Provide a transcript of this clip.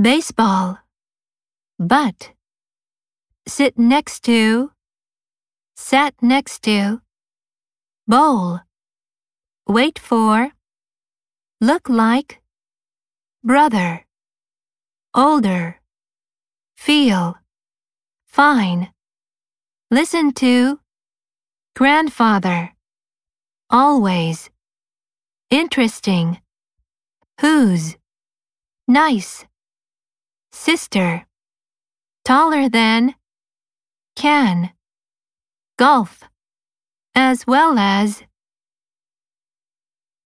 baseball, but, sit next to, sat next to, bowl, wait for, look like, brother, older, feel, fine, listen to, grandfather, always, interesting, whose, nice, sister, taller than, can, golf, as well as,